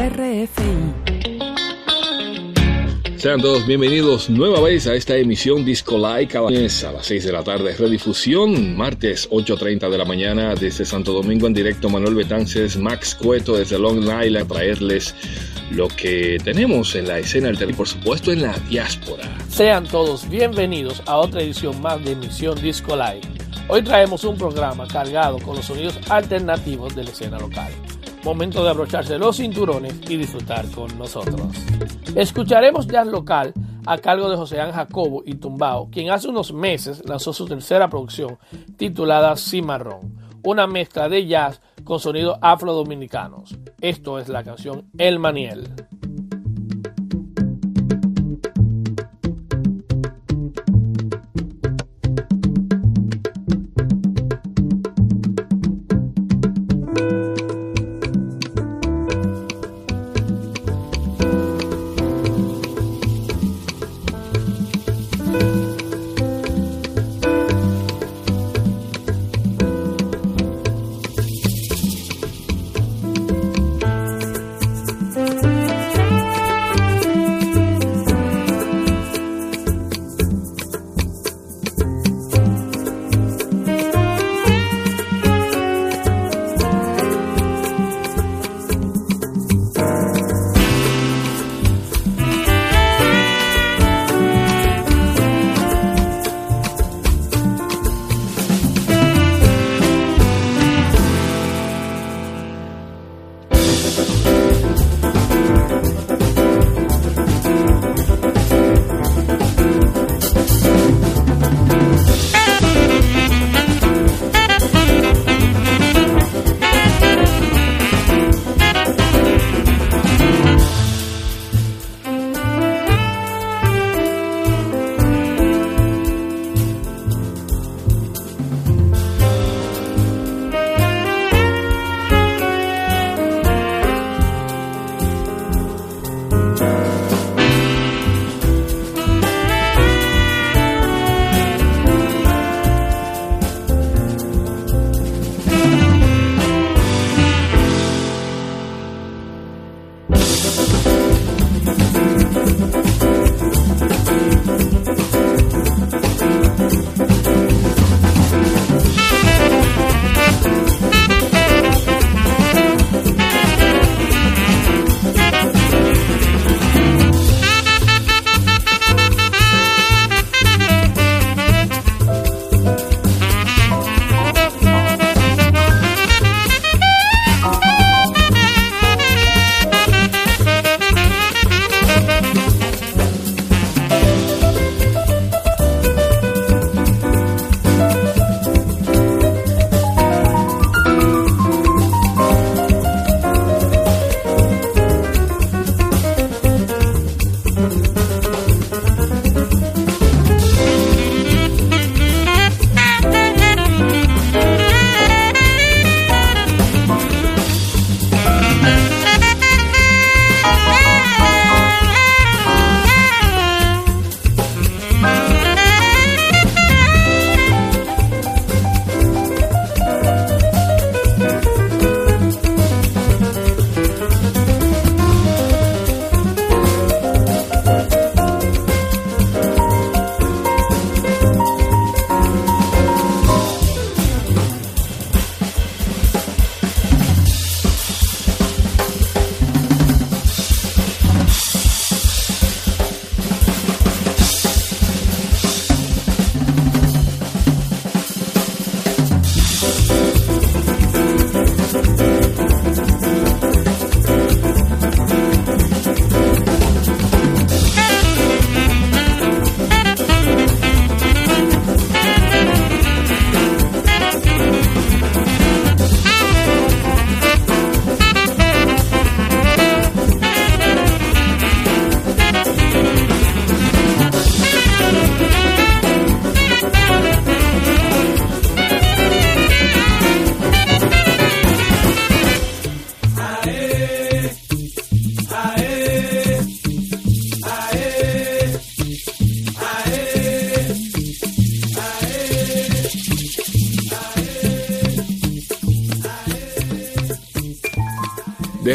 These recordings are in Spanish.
RFI. Sean todos bienvenidos nueva vez a esta emisión Disco Like a las 6 de la tarde. Redifusión, martes 8.30 de la mañana desde Santo Domingo en directo. Manuel Betances, Max Cueto desde Long Island a traerles lo que tenemos en la escena del y por supuesto en la diáspora. Sean todos bienvenidos a otra edición más de emisión Disco Live. Hoy traemos un programa cargado con los sonidos alternativos de la escena local. Momento de abrocharse los cinturones y disfrutar con nosotros. Escucharemos jazz local a cargo de José Ángel Jacobo y Tumbao, quien hace unos meses lanzó su tercera producción titulada Cimarrón, una mezcla de jazz con sonidos afrodominicanos. Esto es la canción El Maniel.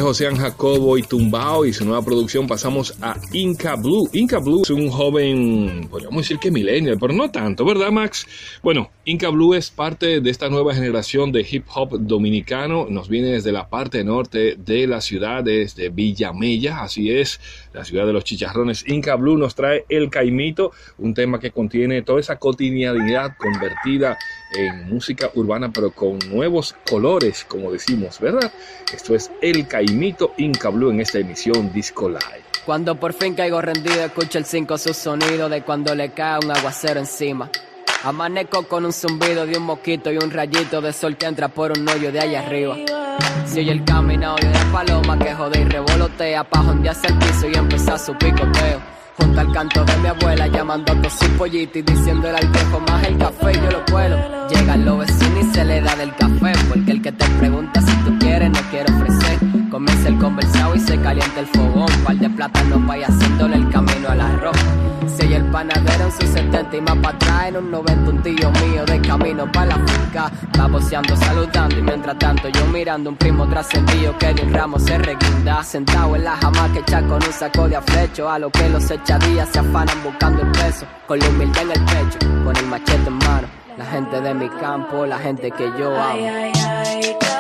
José Jacobo y Tumbao y su nueva producción pasamos a Inca Blue. Inca Blue es un joven, podríamos decir que millennial, pero no tanto, ¿verdad Max? Bueno, Inca Blue es parte de esta nueva generación de hip hop dominicano. Nos viene desde la parte norte de la ciudad, desde Villamella, así es, la ciudad de los chicharrones. Inca Blue nos trae El Caimito, un tema que contiene toda esa cotidianidad convertida en música urbana, pero con nuevos colores, como decimos, ¿verdad? Esto es El Caimito Inca Blue en esta emisión Disco Live. Cuando por fin caigo rendido, escucho el 5 su sonido de cuando le cae un aguacero encima. Amanezco con un zumbido de un mosquito y un rayito de sol que entra por un hoyo de allá arriba. Si oye el camino de paloma que jode y revolotea pa' hacia el piso y empieza su picoteo. Junto al canto de mi abuela llamando a todos sus pollitos y diciéndole al viejo más el café yo lo puedo. Llegan los vecinos y se le da del café porque el que te pregunta si tú quieres no quiere ofrecer. Comienza el conversado y se calienta el fogón. Par de plátano vaya haciéndole el camino al arroz. Si el panadero en sus 70 y más para atrás, en un 90 un tío mío de camino para la finca. Va boceando, saludando y mientras tanto yo mirando un primo trascendido que de un ramo se reguinda. Sentado en la que echa con un saco de aflecho. A lo que los echadillas se afanan buscando el peso. Con la humildad en el pecho, con el machete en mano. La gente de mi campo, la gente que yo amo.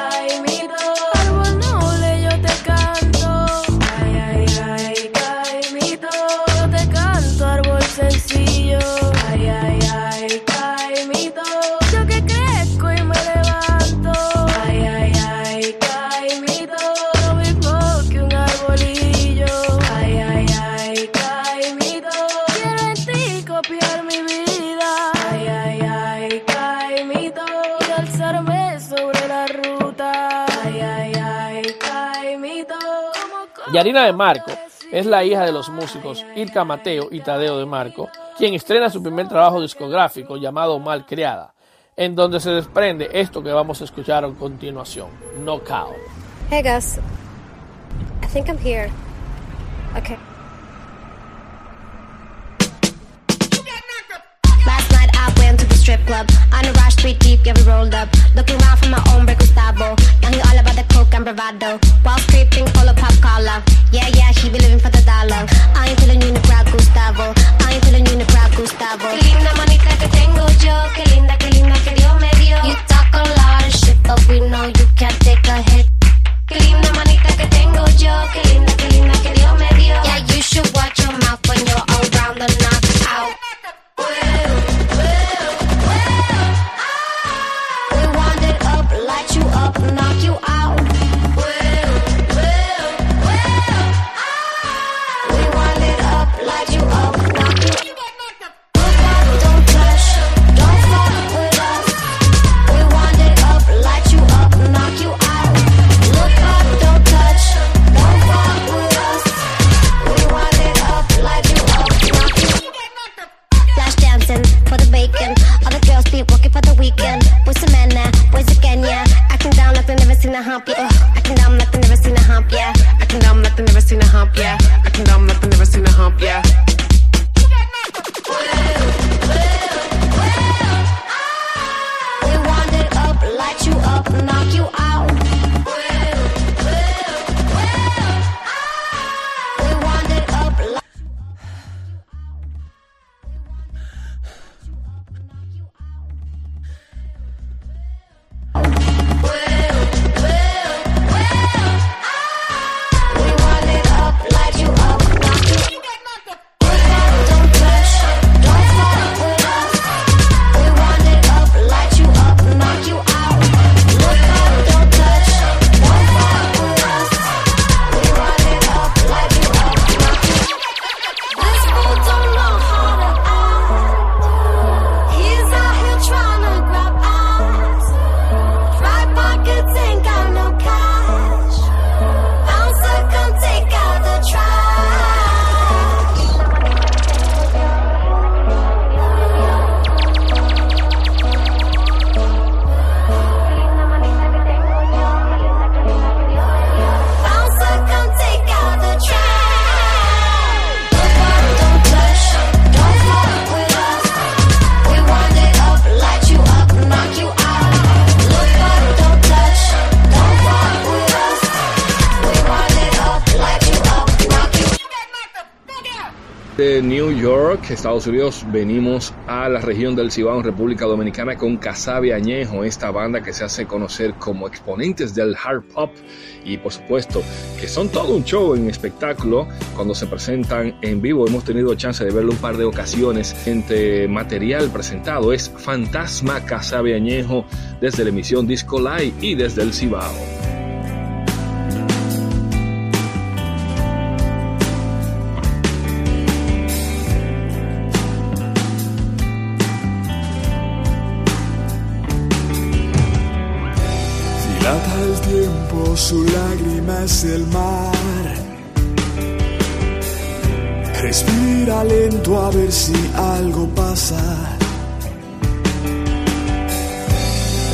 Yarina de Marco es la hija de los músicos Irka Mateo y Tadeo de Marco, quien estrena su primer trabajo discográfico llamado Malcriada, en donde se desprende esto que vamos a escuchar a continuación, Knockout. Hey Gus, I think I'm here. Okay. strip club On a rush, street deep, yeah, we rolled up Looking around for my own break Gustavo Young, bravado While creeping, full of pop collar. Yeah, yeah, she be living for I'm Estados Unidos, venimos a la región del Cibao en República Dominicana con Casabe Añejo, esta banda que se hace conocer como exponentes del hard pop y por supuesto que son todo un show en espectáculo cuando se presentan en vivo. Hemos tenido chance de verlo un par de ocasiones. Este material presentado es Fantasma Casabe Añejo desde la emisión Disco Live y desde el Cibao. Su lágrima es el mar. Respira lento a ver si algo pasa.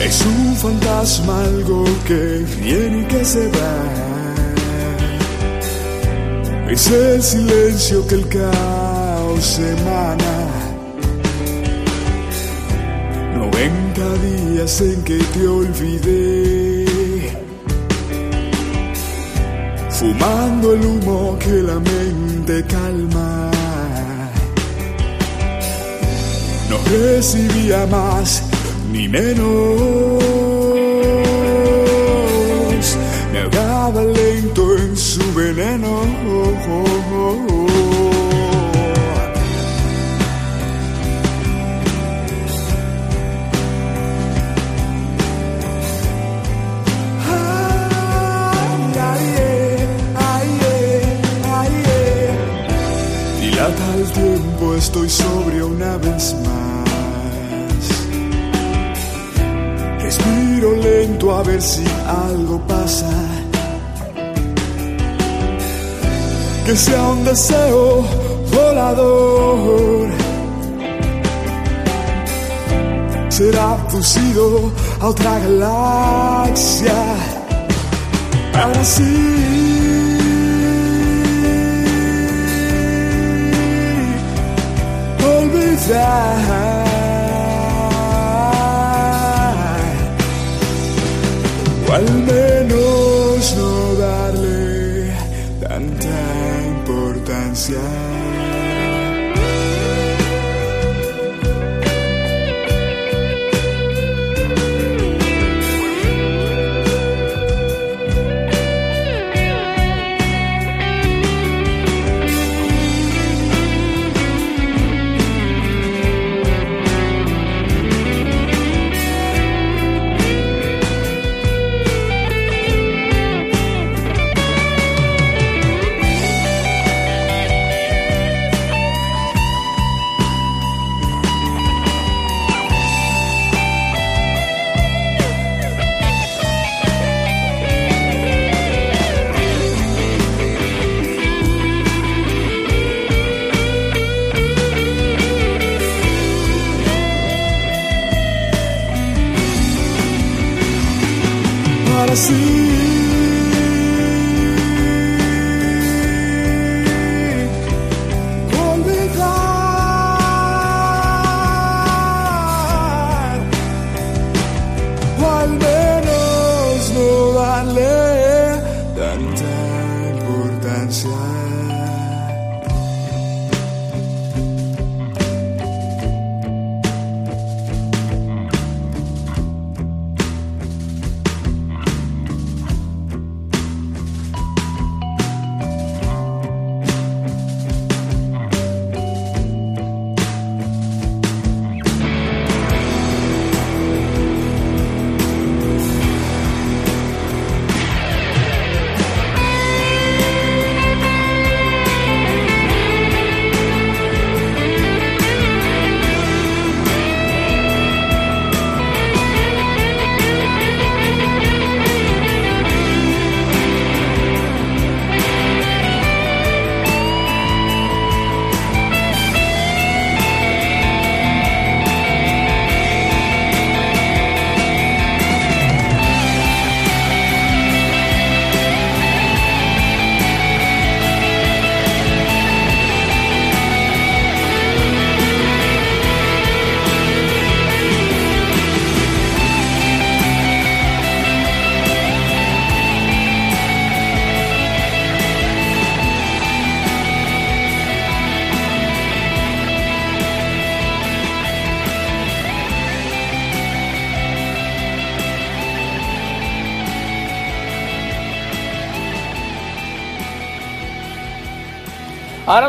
Es un fantasma, algo que viene y que se va. Es el silencio que el caos emana. 90 días en que te olvidé. Fumando el humo que la mente calma. No recibía más ni menos, me ahogaba lento en su veneno. Estoy sobrio una vez más. Respiro lento a ver si algo pasa. Que sea un deseo volador. Será fusido a otra galaxia. Ahora sí. Al menos no darle tanta importancia.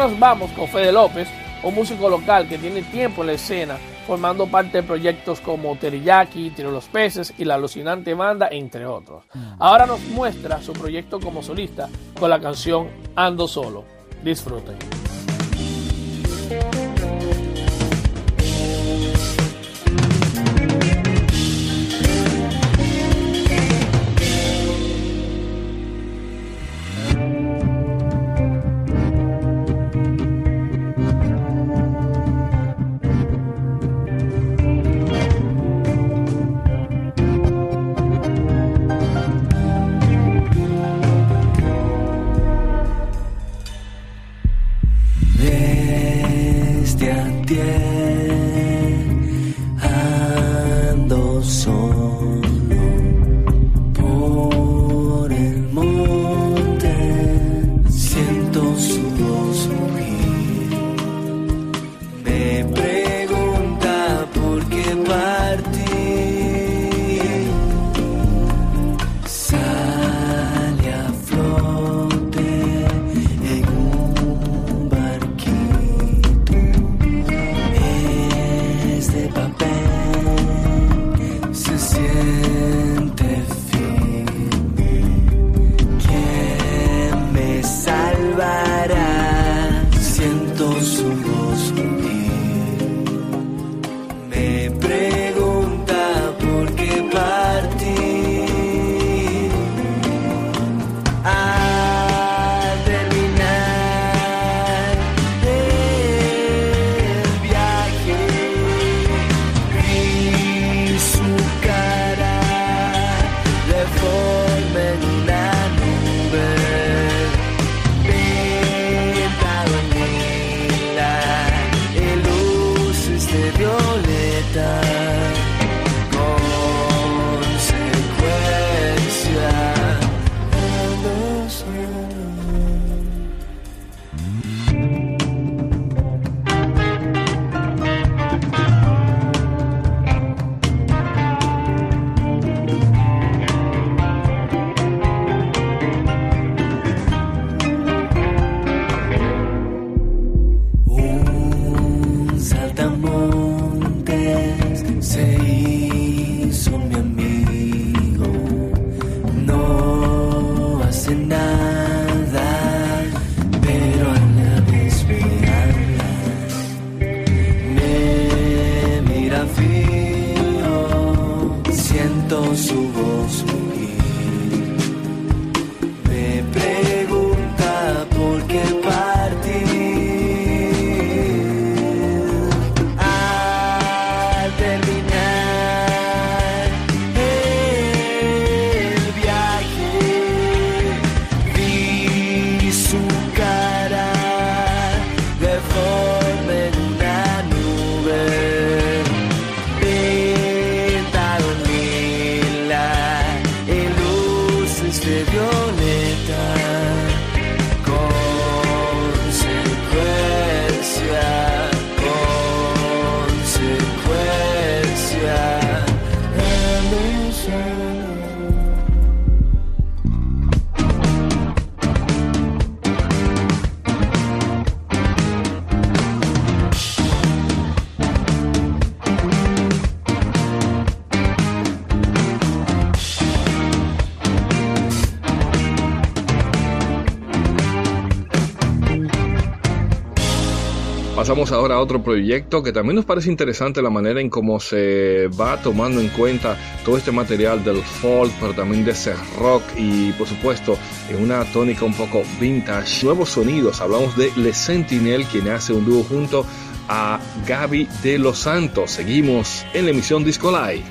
Nos vamos con Fede López, un músico local que tiene tiempo en la escena, formando parte de proyectos como Teriyaki, Tiro los Peces y La Alucinante Banda, entre otros. Ahora nos muestra su proyecto como solista con la canción Ando Solo. Disfruten. Pasamos ahora a otro proyecto que también nos parece interesante la manera en cómo se va tomando en cuenta todo este material del folk, pero también de ese rock y por supuesto en una tónica un poco vintage. Nuevos sonidos, hablamos de Le Sentinel, quien hace un dúo junto a Gaby de los Santos. Seguimos en la emisión Disco Live.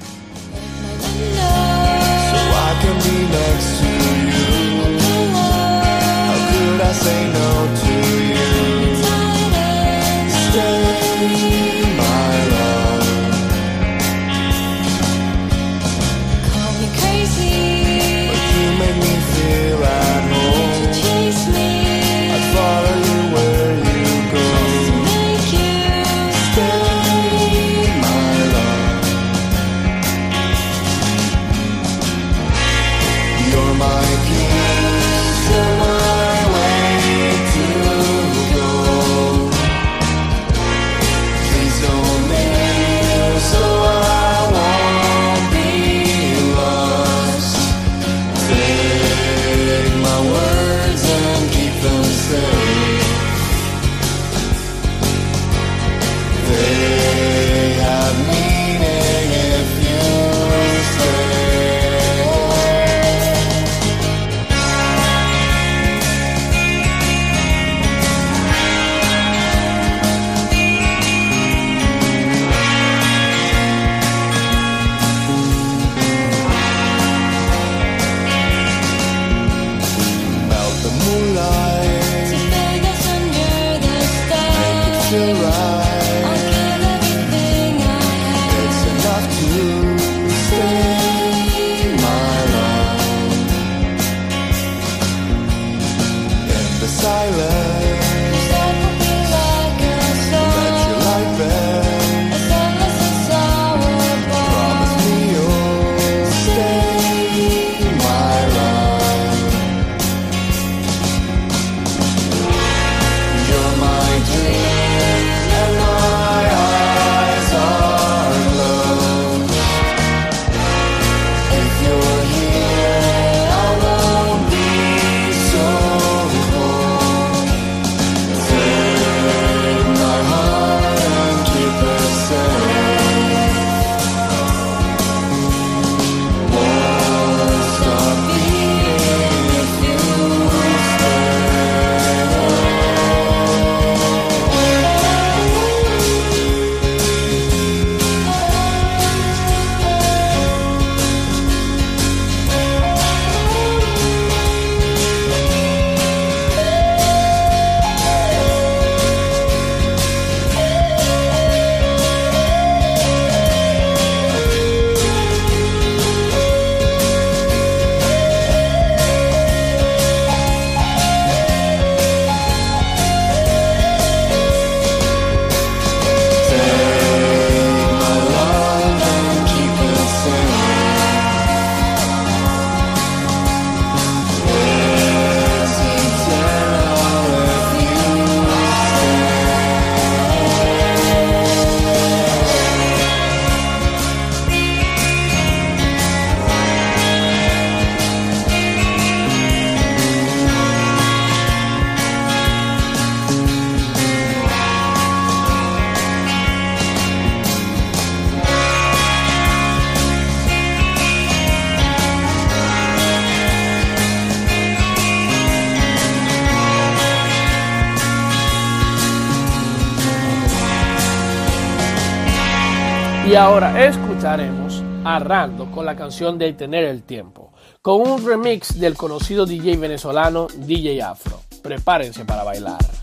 Y ahora escucharemos a Rando con la canción de Tener el Tiempo, con un remix del conocido DJ venezolano DJ Afro. Prepárense para bailar.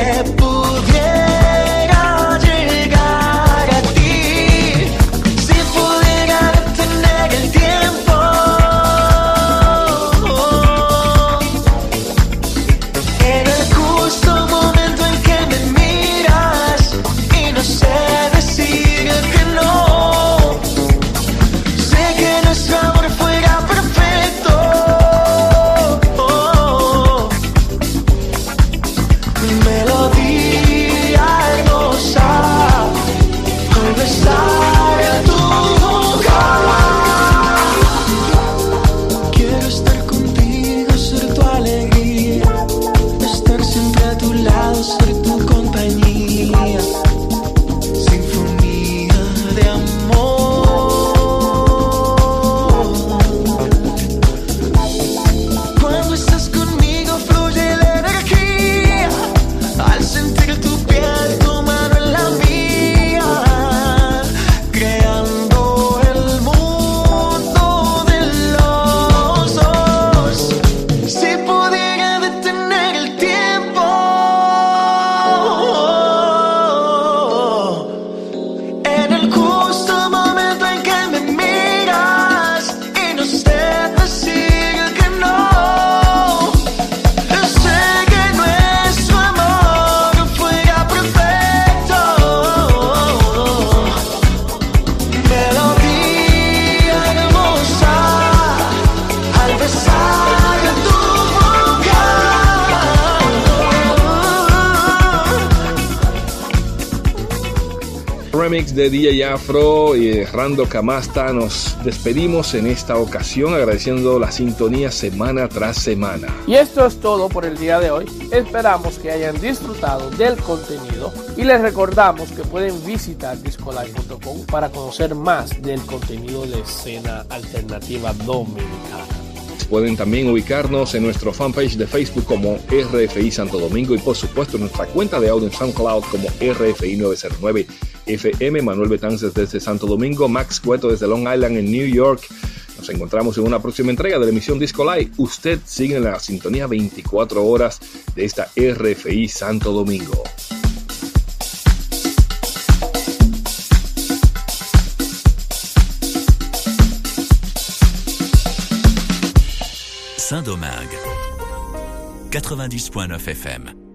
é de DJ Afro y Rando Camasta nos despedimos en esta ocasión agradeciendo la sintonía semana tras semana. Y esto es todo por el día de hoy. Esperamos que hayan disfrutado del contenido y les recordamos que pueden visitar discolife.com para conocer más del contenido de escena alternativa dominicana. Pueden también ubicarnos en nuestro fanpage de Facebook como RFI Santo Domingo y por supuesto en nuestra cuenta de audio en SoundCloud como RFI 909 FM. Manuel Betances desde Santo Domingo, Max Cueto desde Long Island en New York. Nos encontramos en una próxima entrega de la emisión Disco Live. Usted sigue en la sintonía 24 horas de esta RFI Santo Domingo. Saint-Domingue. 90.9 FM